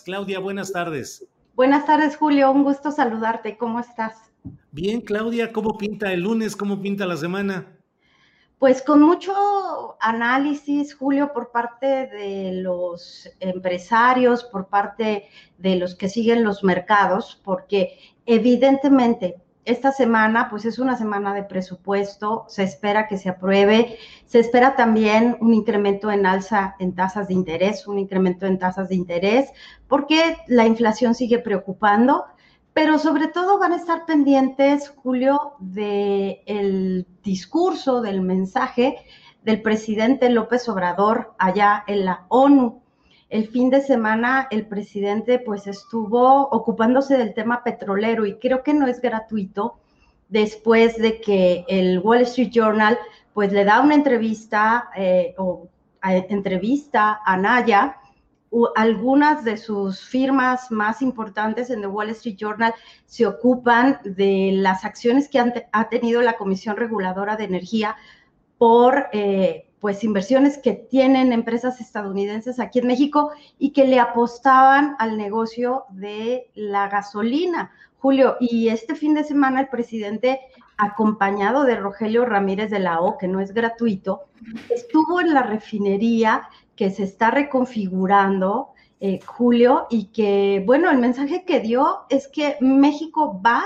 Claudia, buenas tardes. Buenas tardes, Julio. Un gusto saludarte. ¿Cómo estás? Bien, Claudia, ¿cómo pinta el lunes? ¿Cómo pinta la semana? Pues con mucho análisis, Julio, por parte de los empresarios, por parte de los que siguen los mercados, porque evidentemente esta semana, pues es una semana de presupuesto, se espera que se apruebe, se espera también un incremento en alza en tasas de interés, un incremento en tasas de interés, porque la inflación sigue preocupando, pero sobre todo van a estar pendientes, Julio, del discurso, del mensaje del presidente López Obrador allá en la ONU el fin de semana el presidente pues estuvo ocupándose del tema petrolero y creo que no es gratuito después de que el Wall Street Journal pues le da una entrevista eh, o entrevista a Naya, algunas de sus firmas más importantes en el Wall Street Journal se ocupan de las acciones que ha tenido la Comisión Reguladora de Energía por eh, pues inversiones que tienen empresas estadounidenses aquí en México y que le apostaban al negocio de la gasolina. Julio, y este fin de semana el presidente, acompañado de Rogelio Ramírez de la O, que no es gratuito, estuvo en la refinería que se está reconfigurando, eh, Julio, y que, bueno, el mensaje que dio es que México va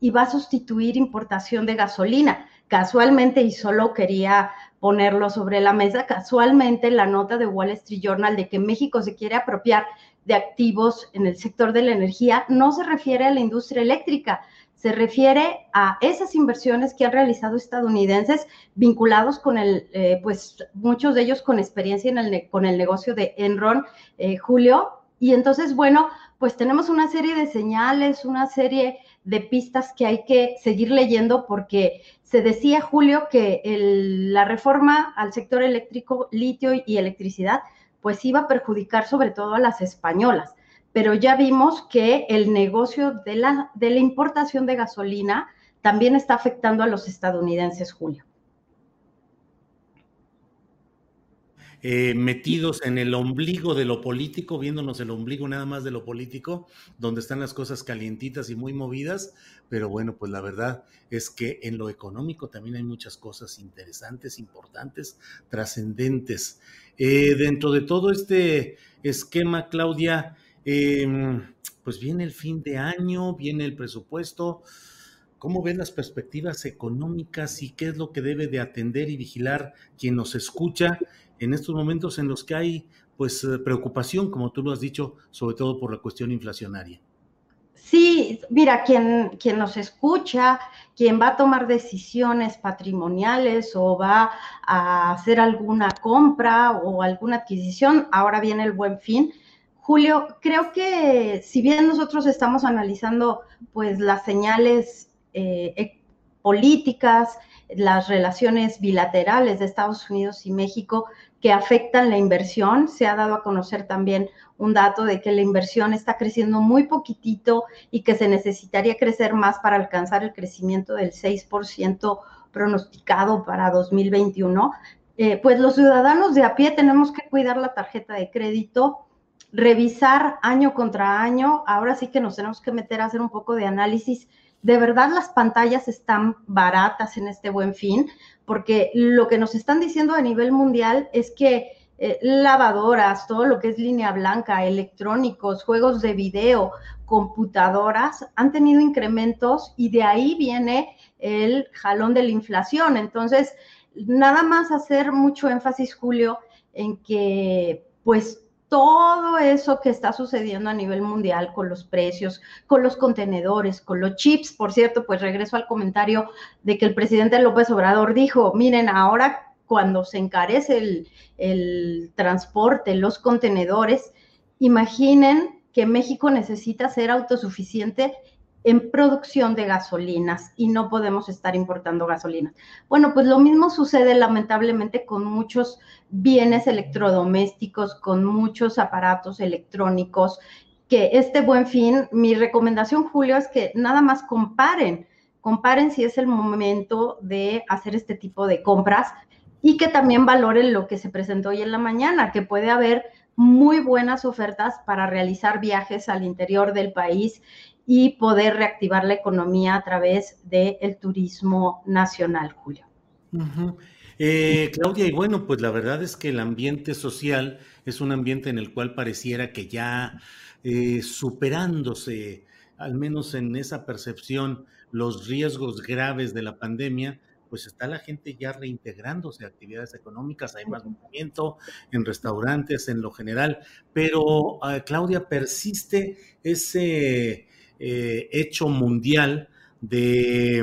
y va a sustituir importación de gasolina. Casualmente, y solo quería ponerlo sobre la mesa, casualmente la nota de Wall Street Journal de que México se quiere apropiar de activos en el sector de la energía no se refiere a la industria eléctrica, se refiere a esas inversiones que han realizado estadounidenses vinculados con el, eh, pues muchos de ellos con experiencia en el, con el negocio de Enron, eh, Julio. Y entonces, bueno, pues tenemos una serie de señales, una serie de pistas que hay que seguir leyendo porque se decía, Julio, que la reforma al sector eléctrico, litio y electricidad, pues iba a perjudicar sobre todo a las españolas. Pero ya vimos que el negocio de la, de la importación de gasolina también está afectando a los estadounidenses, Julio. Eh, metidos en el ombligo de lo político, viéndonos el ombligo nada más de lo político, donde están las cosas calientitas y muy movidas, pero bueno, pues la verdad es que en lo económico también hay muchas cosas interesantes, importantes, trascendentes. Eh, dentro de todo este esquema, Claudia, em, pues viene el fin de año, viene el presupuesto. ¿Cómo ven las perspectivas económicas y qué es lo que debe de atender y vigilar quien nos escucha en estos momentos en los que hay pues eh, preocupación, como tú lo has dicho, sobre todo por la cuestión inflacionaria. Sí, mira, quien, quien nos escucha, quien va a tomar decisiones patrimoniales o va a hacer alguna compra o alguna adquisición, ahora viene el buen fin. Julio, creo que si bien nosotros estamos analizando pues las señales eh, e, políticas, las relaciones bilaterales de Estados Unidos y México, que afectan la inversión. Se ha dado a conocer también un dato de que la inversión está creciendo muy poquitito y que se necesitaría crecer más para alcanzar el crecimiento del 6% pronosticado para 2021, eh, pues los ciudadanos de a pie tenemos que cuidar la tarjeta de crédito, revisar año contra año. Ahora sí que nos tenemos que meter a hacer un poco de análisis. De verdad las pantallas están baratas en este buen fin, porque lo que nos están diciendo a nivel mundial es que eh, lavadoras, todo lo que es línea blanca, electrónicos, juegos de video, computadoras, han tenido incrementos y de ahí viene el jalón de la inflación. Entonces, nada más hacer mucho énfasis, Julio, en que pues todo eso que está sucediendo a nivel mundial con los precios, con los contenedores, con los chips, por cierto, pues regreso al comentario de que el presidente López Obrador dijo, miren, ahora cuando se encarece el, transporte, los contenedores, imaginen que México necesita ser autosuficiente en producción de gasolinas y no podemos estar importando gasolinas. Bueno, pues lo mismo sucede lamentablemente con muchos bienes electrodomésticos, con muchos aparatos electrónicos, que este buen fin, mi recomendación, Julio, es que nada más comparen, comparen si es el momento de hacer este tipo de compras y que también valoren lo que se presentó hoy en la mañana, que puede haber muy buenas ofertas para realizar viajes al interior del país y poder reactivar la economía a través del turismo nacional, Julio. Eh, Claudia, y bueno, pues la verdad es que el ambiente social es un ambiente en el cual pareciera que ya eh, superándose, al menos en esa percepción, los riesgos graves de la pandemia, pues está la gente ya reintegrándose a actividades económicas, hay más movimiento en restaurantes en lo general, pero ah, Claudia, persiste ese eh, hecho mundial de,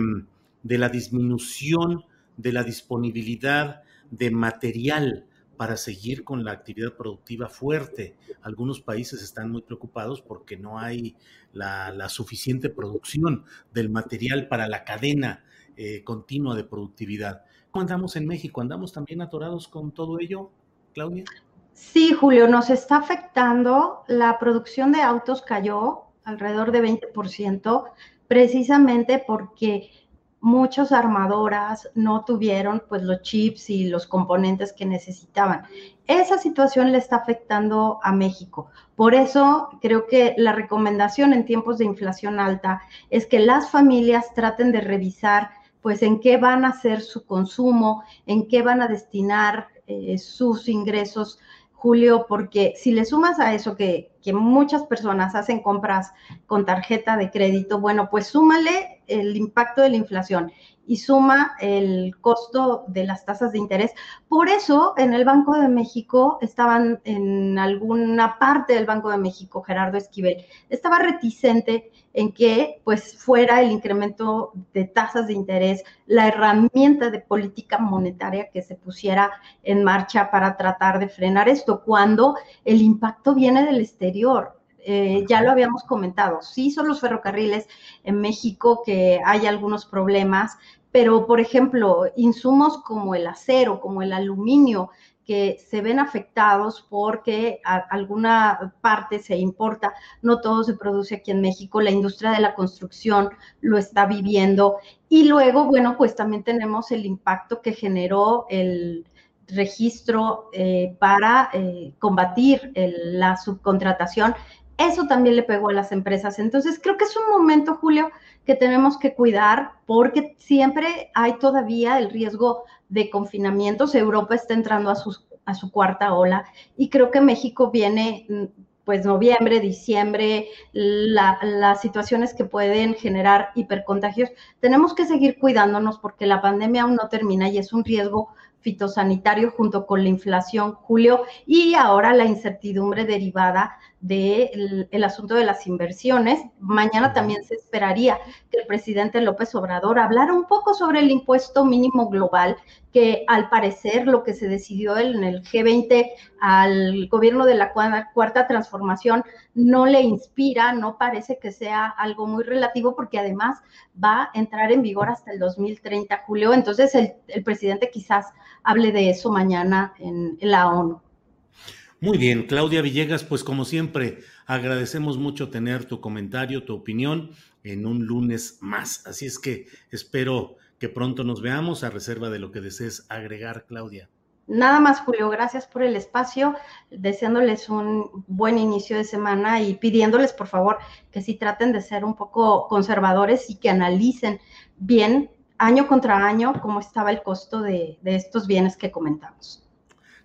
de la disminución de la disponibilidad de material para seguir con la actividad productiva fuerte. Algunos países están muy preocupados porque no hay la, la suficiente producción del material para la cadena eh, continua de productividad. ¿Cómo andamos en México? ¿Andamos también atorados con todo ello, Claudia? Sí, Julio, nos está afectando. La producción de autos cayó alrededor de 20%, precisamente porque muchas armadoras no tuvieron pues los chips y los componentes que necesitaban. Esa situación le está afectando a México. Por eso creo que la recomendación en tiempos de inflación alta es que las familias traten de revisar pues en qué van a hacer su consumo, en qué van a destinar eh, sus ingresos, Julio, porque si le sumas a eso que, que, muchas personas hacen compras con tarjeta de crédito, bueno, pues súmale el impacto de la inflación y suma el costo de las tasas de interés. Por eso en el Banco de México estaban en alguna parte del Banco de México, Gerardo Esquivel, estaba reticente en que pues fuera el incremento de tasas de interés la herramienta de política monetaria que se pusiera en marcha para tratar de frenar esto, cuando el impacto viene del exterior. Eh, ya lo habíamos comentado, sí son los ferrocarriles en México que hay algunos problemas, pero por ejemplo, insumos como el acero, como el aluminio, que se ven afectados porque alguna parte se importa, no todo se produce aquí en México, la industria de la construcción lo está viviendo y luego, bueno, pues también tenemos el impacto que generó el registro eh, para eh, combatir la subcontratación. Eso también le pegó a las empresas. Entonces, creo que es un momento, Julio, que tenemos que cuidar porque siempre hay todavía el riesgo de confinamientos. Europa está entrando a, a su cuarta ola y creo que México viene mm, pues noviembre, diciembre, las situaciones que pueden generar hipercontagios. Tenemos que seguir cuidándonos porque la pandemia aún no termina y es un riesgo fitosanitario junto con la inflación, Julio, y ahora la incertidumbre derivada del asunto de las inversiones. Mañana también se esperaría que el presidente López Obrador hablara un poco sobre el impuesto mínimo global, que al parecer lo que se decidió en el G20 al gobierno de la cuarta transformación no le inspira, no parece que sea algo muy relativo, porque además va a entrar en vigor hasta el 2030, Julio. Entonces el, el presidente quizás hable de eso mañana en, en la ONU. Muy bien, Claudia Villegas, pues como siempre, agradecemos mucho tener tu comentario, tu opinión en un lunes más. Así es que espero que pronto nos veamos a reserva de lo que desees agregar, Claudia. Nada más, Julio, gracias por el espacio, deseándoles un buen inicio de semana y pidiéndoles, por favor, que sí traten de ser un poco conservadores y que analicen bien año contra año cómo estaba el costo de, estos bienes que comentamos.